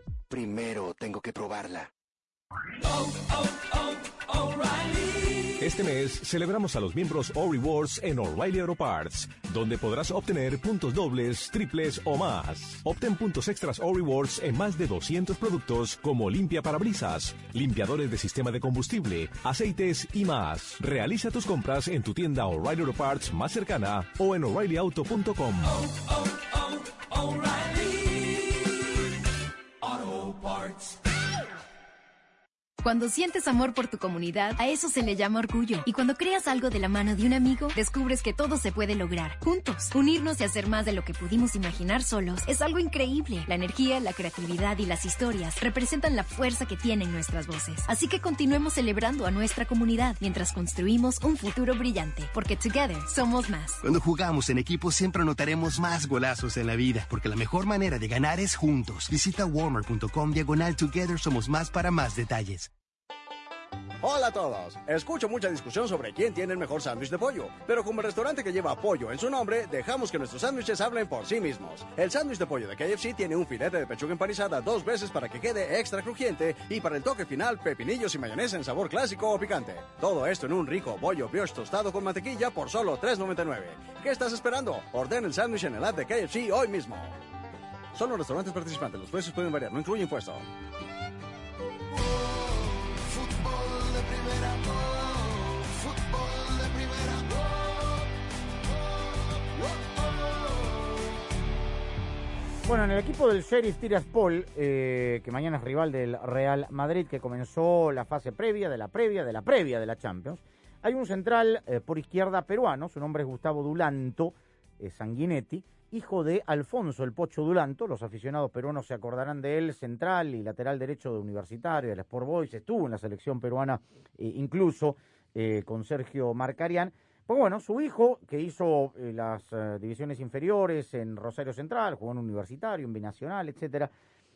Primero tengo que probarla. Este mes celebramos a los miembros O Rewards en O'Reilly Auto Parts, donde podrás obtener puntos dobles, triples o más. Obtén puntos extras O Rewards en más de 200 productos como limpia parabrisas, limpiadores de sistema de combustible, aceites y más. Realiza tus compras en tu tienda O'Reilly Auto Parts más cercana o en o'ReillyAuto.com. Cuando sientes amor por tu comunidad, a eso se le llama orgullo. Y cuando creas algo de la mano de un amigo, descubres que todo se puede lograr. Juntos, unirnos y hacer más de lo que pudimos imaginar solos es algo increíble. La energía, la creatividad y las historias representan la fuerza que tienen nuestras voces. Así que continuemos celebrando a nuestra comunidad mientras construimos un futuro brillante. Porque together somos más. Cuando jugamos en equipo siempre anotaremos más golazos en la vida, porque la mejor manera de ganar es juntos. Visita warmer.com diagonal together somos más para más detalles. Hola a todos. Escucho mucha discusión sobre quién tiene el mejor sándwich de pollo, pero como el restaurante que lleva pollo en su nombre, dejamos que nuestros sándwiches hablen por sí mismos. El sándwich de pollo de KFC tiene un filete de pechuga empanizada dos veces para que quede extra crujiente y para el toque final pepinillos y mayonesa en sabor clásico o picante. Todo esto en un rico bollo brioche tostado con mantequilla por solo $3.99. ¿Qué estás esperando? Ordena el sándwich en el app de KFC hoy mismo. Solo restaurantes participantes, los precios pueden variar, no incluye impuesto. Bueno, en el equipo del Sheriff Tiraspol, eh, que mañana es rival del Real Madrid, que comenzó la fase previa de la previa de la previa de la Champions, hay un central eh, por izquierda peruano, su nombre es Gustavo Dulanto eh, Sanguinetti, hijo de Alfonso el Pocho Dulanto, los aficionados peruanos se acordarán de él, central y lateral derecho de Universitario, del Sport Boys, estuvo en la selección peruana incluso con Sergio Marcarián. Pues bueno, su hijo, que hizo eh, las eh, divisiones inferiores en Rosario Central, jugó en Universitario, en Binacional, etcétera,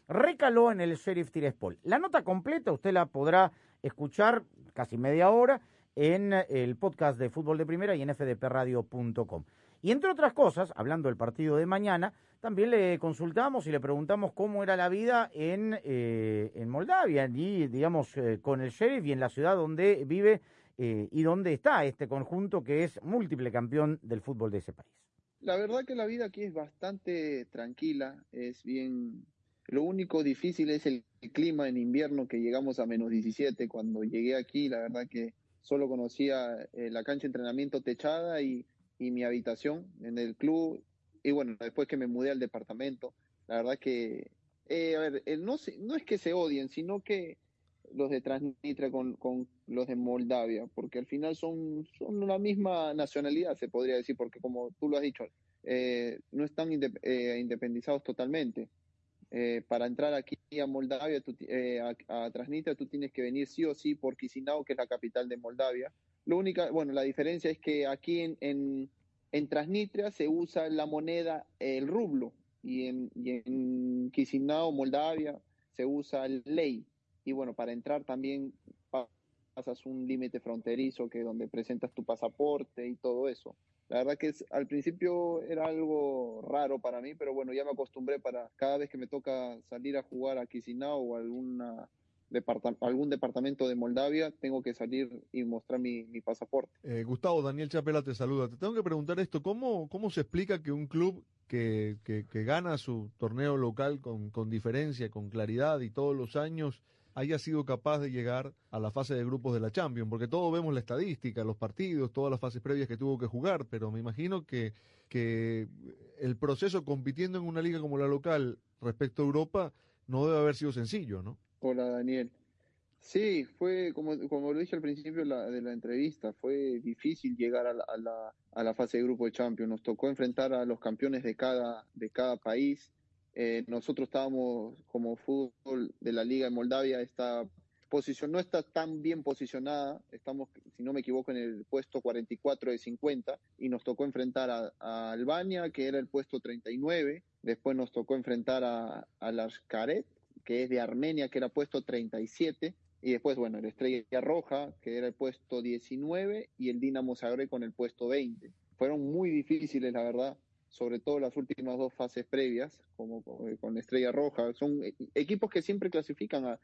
recaló en el Sheriff Tiraspol. La nota completa usted la podrá escuchar casi media hora en el podcast de Fútbol de Primera y en fdpradio.com. Y entre otras cosas, hablando del partido de mañana, también le consultamos y le preguntamos cómo era la vida en, eh, Moldavia, y digamos con el sheriff y en la ciudad donde vive eh, y donde está este conjunto que es múltiple campeón del fútbol de ese país. La verdad que la vida aquí es bastante tranquila, es bien... Lo único difícil es el clima en invierno, que llegamos a menos 17. Cuando llegué aquí, la verdad que solo conocía eh, la cancha de entrenamiento techada y, y mi habitación en el club. Y bueno, después que me mudé al departamento, la verdad que, eh, a ver, eh, no, se- no es que se odien, sino que los de Transnistria con, con los de Moldavia, porque al final son, son la misma nacionalidad, se podría decir, porque como tú lo has dicho, eh, no están eh, independizados totalmente. Eh, para entrar aquí a Moldavia, tú a, Transnistria, tú tienes que venir sí o sí por Chisinau, que es la capital de Moldavia. Lo única, bueno, la diferencia es que aquí en, en, en Transnistria se usa la moneda, el rublo, y en, y en Chisinau, Moldavia, se usa el ley. Y bueno, para entrar también pa- pasas un límite fronterizo que donde presentas tu pasaporte y todo eso. La verdad que al principio era algo raro para mí, pero bueno, ya me acostumbré para cada vez que me toca salir a jugar a Chisinau o alguna algún departamento de Moldavia, tengo que salir y mostrar mi, mi pasaporte. Eh, Gustavo, Daniel Chapela te saluda. Te tengo que preguntar esto, ¿cómo, cómo se explica que un club que, que, que gana su torneo local con, con diferencia, con claridad y todos los años haya sido capaz de llegar a la fase de grupos de la Champions? Porque todos vemos la estadística, los partidos, todas las fases previas que tuvo que jugar, pero me imagino que, que el proceso compitiendo en una liga como la local respecto a Europa no debe haber sido sencillo, ¿no? Hola Daniel. Sí, fue como, como lo dije al principio de la, entrevista, fue difícil llegar a la, a, la, a la fase de grupo de Champions. Nos tocó enfrentar a los campeones de cada, de cada país. Eh, nosotros estábamos como fútbol de la Liga de Moldavia, está posición, no está tan bien posicionada, estamos, si no me equivoco, en el puesto 44 de 50 y nos tocó enfrentar a, a Albania, que era el puesto 39, después nos tocó enfrentar a, a Lashkaret, que es de Armenia, que era puesto 37, y después, bueno, el Estrella Roja, que era el puesto 19, y el Dinamo Zagreb con el puesto 20. Fueron muy difíciles, la verdad, sobre todo las últimas dos fases previas, como con Estrella Roja. Son equipos que siempre clasifican a,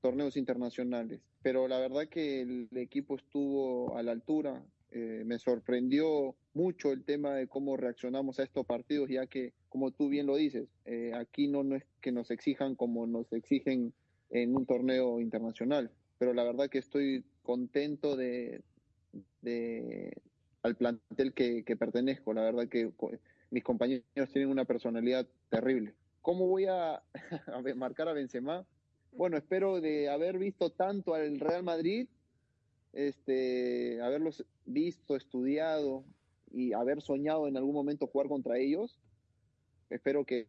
torneos internacionales, pero la verdad que el equipo estuvo a la altura. Eh, me sorprendió mucho el tema de cómo reaccionamos a estos partidos, ya que, como tú bien lo dices, eh, aquí no, no es que nos exijan como nos exigen en un torneo internacional. Pero la verdad que estoy contento de al plantel que, que, pertenezco. La verdad que mis compañeros tienen una personalidad terrible. ¿Cómo voy a, marcar a Benzema? Bueno, espero de haber visto tanto al Real Madrid, este, haberlos visto, estudiado y haber soñado en algún momento jugar contra ellos, espero que,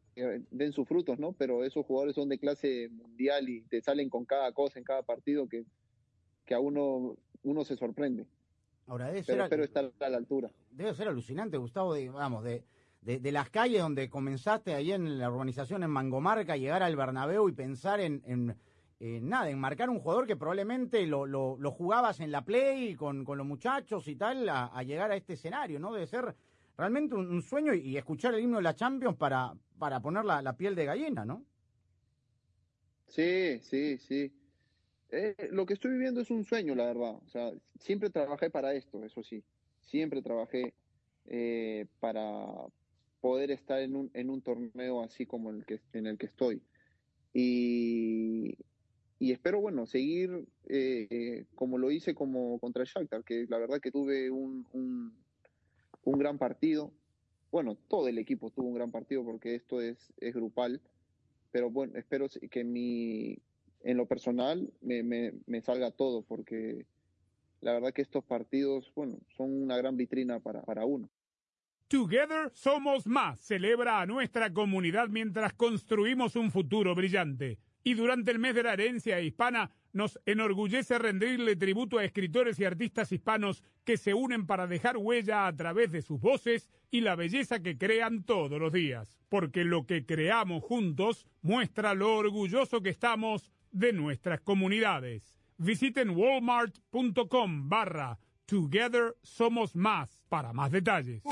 den sus frutos, ¿no? Pero esos jugadores son de clase mundial y te salen con cada cosa en cada partido que, que a uno, uno se sorprende. Ahora, debe Pero ser, espero estar a la altura. debe ser alucinante, Gustavo, de, vamos, de, de, de las calles donde comenzaste ahí en la urbanización en Mangomarca, llegar al Bernabéu y pensar en, en, nada, en marcar un jugador que probablemente lo, lo, lo jugabas en la play con, con los muchachos y tal, a, a llegar a este escenario, ¿no? Debe ser realmente un, un sueño y, y, escuchar el himno de la Champions para, para poner la, la piel de gallina, ¿no? Sí, sí, sí. Eh, lo que estoy viviendo es un sueño, la verdad. O sea, siempre trabajé para esto, eso sí. Siempre trabajé eh, para poder estar en un, en un torneo así como el que, en el que estoy. Y, y espero, bueno, seguir eh, como lo hice como contra Shakhtar, que la verdad que tuve un, un, un gran partido. Bueno, todo el equipo tuvo un gran partido porque esto es, es grupal, pero bueno, espero que mi, en lo personal me, me, me, salga todo, porque la verdad que estos partidos, bueno, son una gran vitrina para, para uno. Together somos más. Celebra a nuestra comunidad mientras construimos un futuro brillante. Y durante el mes de la herencia hispana, nos enorgullece rendirle tributo a escritores y artistas hispanos que se unen para dejar huella a través de sus voces y la belleza que crean todos los días. Porque lo que creamos juntos muestra lo orgulloso que estamos de nuestras comunidades. Visiten walmart.com barra Together Somos Más para más detalles.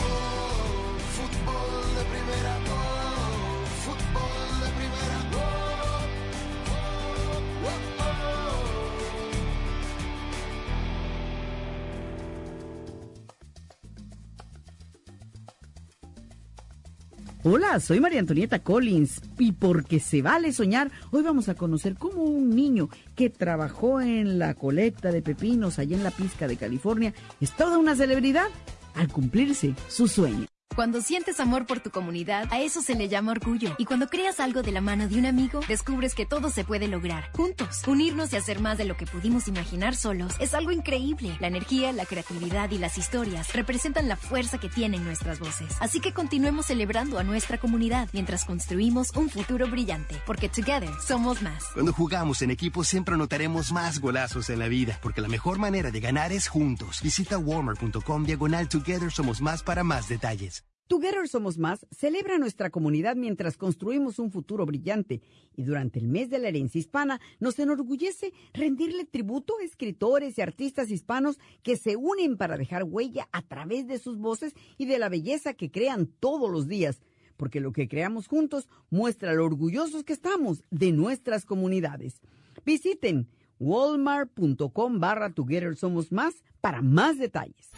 Hola, soy María Antonieta Collins y porque se vale soñar, hoy vamos a conocer cómo un niño que trabajó en la colecta de pepinos allá en la pizca de California es toda una celebridad al cumplirse su sueño. Cuando sientes amor por tu comunidad, a eso se le llama orgullo. Y cuando creas algo de la mano de un amigo, descubres que todo se puede lograr. Juntos, unirnos y hacer más de lo que pudimos imaginar solos es algo increíble. La energía, la creatividad y las historias representan la fuerza que tienen nuestras voces. Así que continuemos celebrando a nuestra comunidad mientras construimos un futuro brillante. Porque together somos más. Cuando jugamos en equipo siempre anotaremos más golazos en la vida. Porque la mejor manera de ganar es juntos. Visita warmer.com diagonal together somos más para más detalles. Together Somos Más celebra nuestra comunidad mientras construimos un futuro brillante y durante el mes de la herencia hispana nos enorgullece rendirle tributo a escritores y artistas hispanos que se unen para dejar huella a través de sus voces y de la belleza que crean todos los días, porque lo que creamos juntos muestra lo orgullosos que estamos de nuestras comunidades. Visiten walmart.com barra Together Somos Más para más detalles.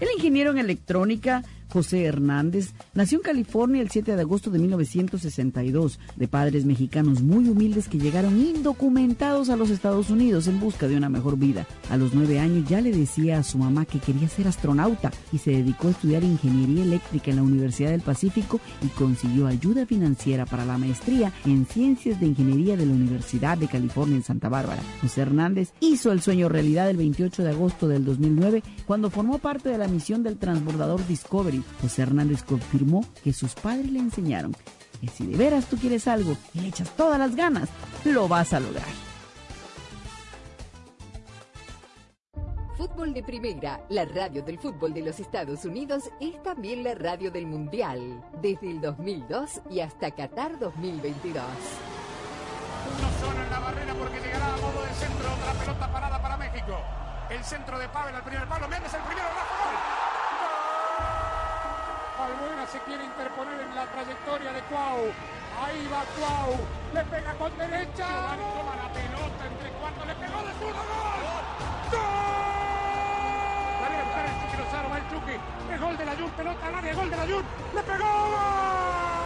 El ingeniero en electrónica José Hernández nació en California el 7 de agosto de 1962, de padres mexicanos muy humildes que llegaron indocumentados a los Estados Unidos en busca de una mejor vida. A los nueve años ya le decía a su mamá que quería ser astronauta y se dedicó a estudiar ingeniería eléctrica en la Universidad del Pacífico y consiguió ayuda financiera para la maestría en ciencias de ingeniería de la Universidad de California en Santa Bárbara. José Hernández hizo el sueño realidad el 28 de agosto del 2009 cuando formó parte de la misión del transbordador Discovery José Hernández confirmó que sus padres le enseñaron que si de veras tú quieres algo y le echas todas las ganas, lo vas a lograr. Fútbol de Primera, la radio del fútbol de los Estados Unidos, es también la radio del Mundial, desde el 2002 y hasta Qatar 2022. Uno solo en la barrera porque llegará a modo de centro otra pelota parada para México. El centro de Pavel al primer palo, Méndez el primero, Rafa gol. Albuena se quiere interponer en la trayectoria de Cuau. Ahí va Cuau. Le pega con derecha. Giovanni toma la pelota entre cuartos. Le pegó de zurdo. ¡Gol! ¡Gol! Viene a buscar el Chucky Lozano. Va el Chucky. Es gol de la Jun. Pelota al área. Gol de la Jun. Le pegó.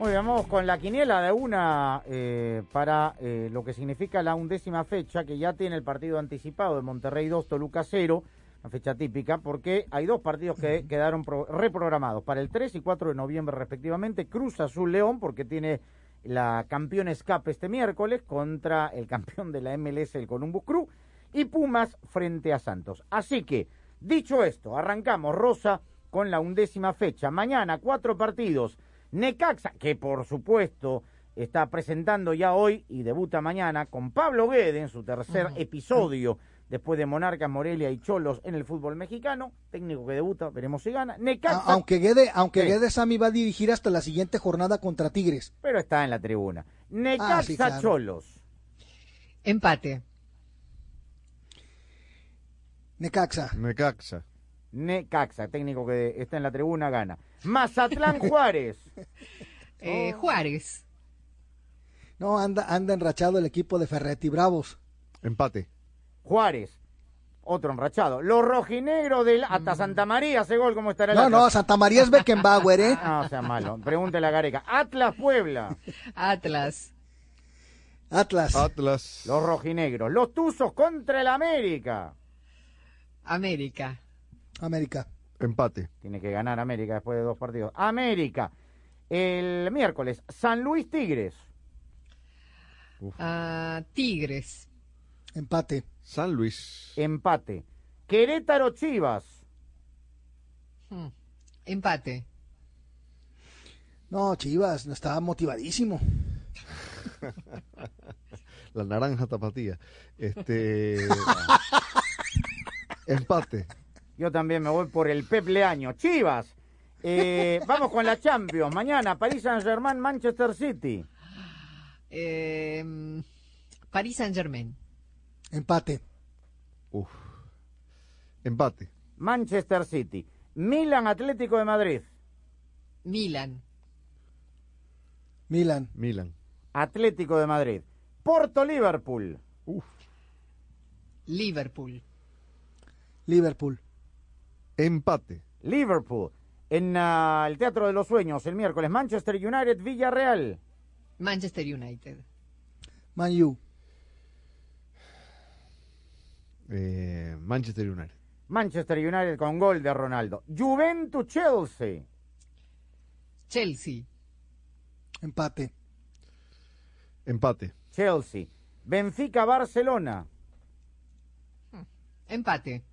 Muy bien, vamos con la quiniela de una eh, para eh, lo que significa la undécima fecha, que ya tiene el partido anticipado de Monterrey 2, Toluca 0, una fecha típica, porque hay dos partidos que quedaron pro- reprogramados para el 3 y 4 de noviembre respectivamente. Cruz Azul León, porque tiene la campeón escape este miércoles contra el campeón de la MLS, el Columbus Crew, y Pumas frente a Santos. Así que, dicho esto, arrancamos, Rosa, con la undécima fecha. Mañana, cuatro partidos. Necaxa, que por supuesto está presentando ya hoy y debuta mañana con Pablo Guede en su tercer episodio después de Monarcas, Morelia y Cholos en el fútbol mexicano. Técnico que debuta, veremos si gana. Necaxa, A- aunque Guede, aunque Sí. Guede Sammy va a dirigir hasta la siguiente jornada contra Tigres. pero está en la tribuna. Necaxa, Ah, sí, claro. Cholos. Empate. Necaxa. Necaxa. Necaxa, técnico que está en la tribuna, gana. Mazatlán Juárez. Eh, Juárez. No, anda, anda enrachado el equipo de Ferretti Bravos. Empate. Juárez. Otro enrachado. Los rojinegros del hasta Santa María hace gol, ¿cómo estará el No, Atlas? no, Santa María es Beckenbauer, ¿eh? No, sea malo. Pregúntele a Gareca. Atlas Puebla. Atlas. Atlas. Atlas. Los rojinegros. Los Tuzos contra el América. América. América. Empate. Tiene que ganar América después de dos partidos. América. El miércoles, San Luis Tigres. Ah, Tigres. Empate. San Luis. Empate. Querétaro Chivas. Hmm. Empate. No, Chivas, no estaba motivadísimo. La naranja tapatía. Este. Empate. Yo también me voy por el Pep Leaño. Chivas. Eh, vamos con la Champions. Mañana, París Saint-Germain, Manchester City. Eh, París Saint Germain. Empate. Uf. Empate. Manchester City. Milan Atlético de Madrid. Milan. Milan. Milan. Atlético de Madrid. Porto Liverpool. Liverpool. Liverpool. Empate. Liverpool. En ah, el Teatro de los Sueños el miércoles Manchester United Villarreal. Manchester United. Man U. Eh, Manchester United. Manchester United con gol de Ronaldo. Juventus Chelsea. Chelsea. Empate. Empate. Chelsea. Benfica Barcelona. Empate.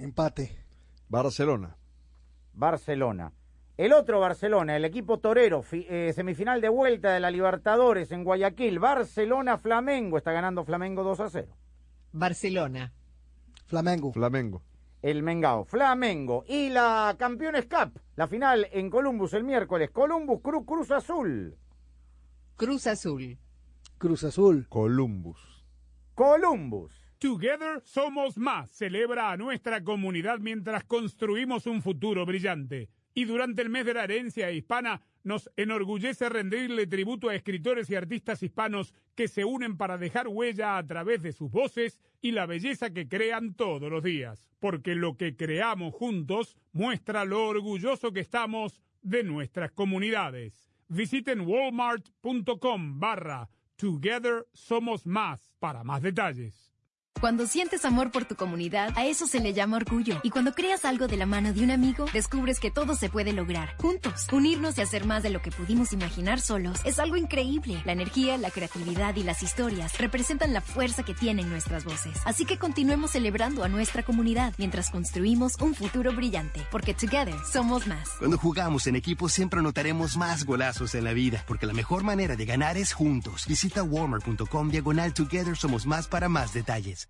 Empate. Barcelona. Barcelona. El otro Barcelona, el equipo torero, eh, semifinal de vuelta de la Libertadores en Guayaquil. Barcelona-Flamengo. Está ganando Flamengo 2 a 0. Barcelona. Flamengo. Flamengo. El Mengao. Flamengo. Y la Campeones Cup. La final en Columbus el miércoles. Columbus Cruz, Cruz Azul. Cruz Azul. Cruz Azul. Columbus. Columbus. Together somos más. Celebra a nuestra comunidad mientras construimos un futuro brillante. Y durante el mes de la herencia hispana nos enorgullece rendirle tributo a escritores y artistas hispanos que se unen para dejar huella a través de sus voces y la belleza que crean todos los días. Porque lo que creamos juntos muestra lo orgulloso que estamos de nuestras comunidades. Visiten walmart.com barra Together Somos Más para más detalles. Cuando sientes amor por tu comunidad, a eso se le llama orgullo. Y cuando creas algo de la mano de un amigo, descubres que todo se puede lograr. Juntos, unirnos y hacer más de lo que pudimos imaginar solos es algo increíble. La energía, la creatividad y las historias representan la fuerza que tienen nuestras voces. Así que continuemos celebrando a nuestra comunidad mientras construimos un futuro brillante. Porque together somos más. Cuando jugamos en equipo siempre anotaremos más golazos en la vida, porque la mejor manera de ganar es juntos. Visita warmer.com diagonal together somos más para más detalles.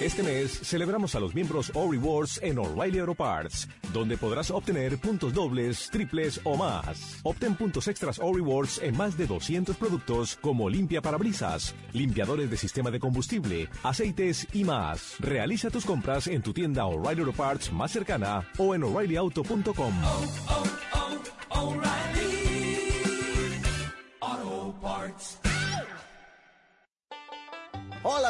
Este mes celebramos a los miembros O Rewards en O'Reilly Auto Parts, donde podrás obtener puntos dobles, triples o más. Obtén puntos extras O Rewards en más de 200 productos como limpia parabrisas, limpiadores de sistema de combustible, aceites y más. Realiza tus compras en tu tienda O'Reilly Auto Parts más cercana o en o'ReillyAuto.com.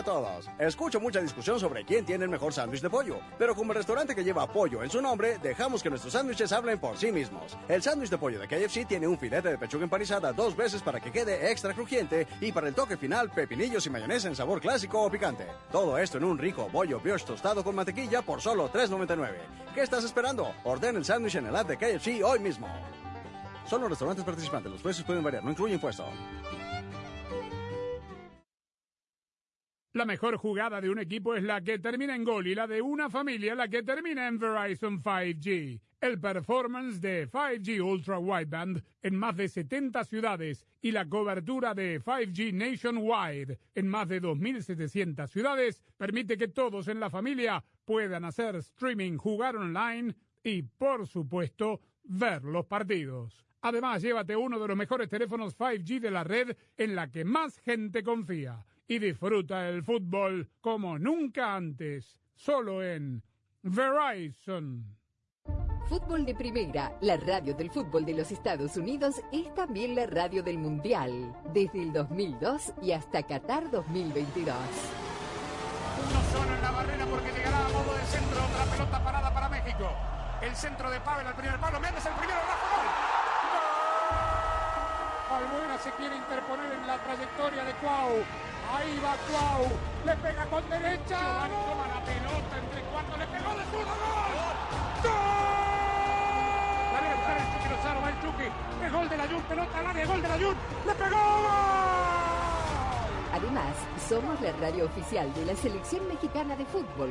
Todos. Escucho mucha discusión sobre quién tiene el mejor sándwich de pollo, pero como el restaurante que lleva pollo en su nombre, dejamos que nuestros sándwiches hablen por sí mismos. El sándwich de pollo de KFC tiene un filete de pechuga empanizada dos veces para que quede extra crujiente y para el toque final pepinillos y mayonesa en sabor clásico o picante. Todo esto en un rico bollo brioche tostado con mantequilla por solo $3.99. ¿Qué estás esperando? Orden el sándwich en el app de KFC hoy mismo. Solo restaurantes participantes, los precios pueden variar, no incluye impuesto. La mejor jugada de un equipo es la que termina en gol y la de una familia la que termina en Verizon 5G. El performance de 5G Ultra Wideband en más de 70 ciudades y la cobertura de 5G Nationwide en más de 2.700 ciudades permite que todos en la familia puedan hacer streaming, jugar online y, por supuesto, ver los partidos. Además, llévate uno de los mejores teléfonos 5G de la red en la que más gente confía y disfruta el fútbol como nunca antes, solo en Verizon. Fútbol de Primera, la radio del fútbol de los Estados Unidos, es también la radio del Mundial, desde el 2002 y hasta Qatar 2022. Uno solo en la barrera porque llegará a modo de centro otra pelota parada para México. El centro de Pavel al primer palo. Méndez el primero. Rafa gol. Albuena se quiere interponer en la trayectoria de Cuau. Ahí va Cuau. Le pega con derecha. Giovanni toma la pelota entre cuartos. Le pegó de zurdo. ¡Gol! ¡Gol! La viene a buscar el Chucky Lozano. Va el Chucky. El gol de pelota al área, gol de la Jun. ¡Le pegó! Además, somos la radio oficial de la Selección Mexicana de Fútbol.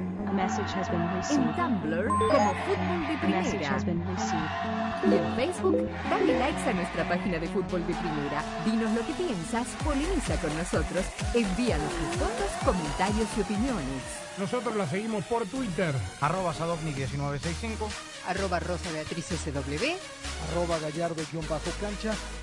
En Tumblr, como Fútbol de Primera. Y en Facebook, dale likes a nuestra página de Fútbol de Primera. Dinos lo que piensas, polemiza con nosotros, envíanos tus fotos, comentarios y opiniones. Nosotros la seguimos por Twitter. Arroba Sadovnik1965. Arroba Rosa Beatriz SW. Arroba Gallardo-cancha.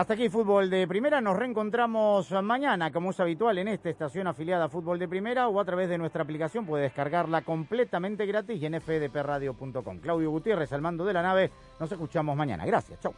Hasta aquí Fútbol de Primera. Nos reencontramos mañana, como es habitual, en esta estación afiliada a Fútbol de Primera o a través de nuestra aplicación. Puede descargarla completamente gratis y en fdpradio.com. Claudio Gutiérrez al mando de la nave. Nos escuchamos mañana. Gracias. Chau.